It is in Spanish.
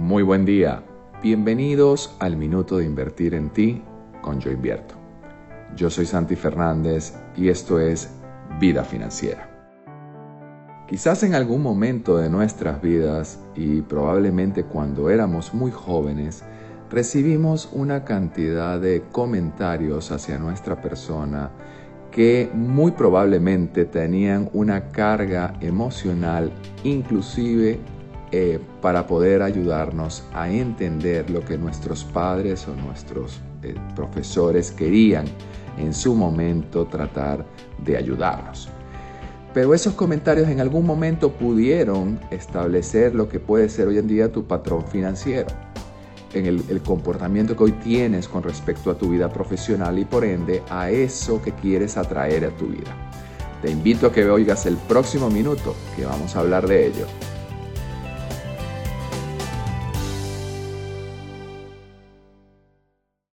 Muy buen día. Bienvenidos al Minuto de Invertir en Ti con Yo Invierto. Yo soy Santi Fernández y esto es Vida Financiera. Quizás en algún momento de nuestras vidas y probablemente cuando éramos muy jóvenes, recibimos una cantidad de comentarios hacia nuestra persona que muy probablemente tenían una carga emocional inclusive eh, para poder ayudarnos a entender lo que nuestros padres o nuestros eh, profesores querían en su momento tratar de ayudarnos. Pero esos comentarios en algún momento pudieron establecer lo que puede ser hoy en día tu patrón financiero en el, comportamiento que hoy tienes con respecto a tu vida profesional y por ende a eso que quieres atraer a tu vida. Te invito a que oigas el próximo minuto que vamos a hablar de ello.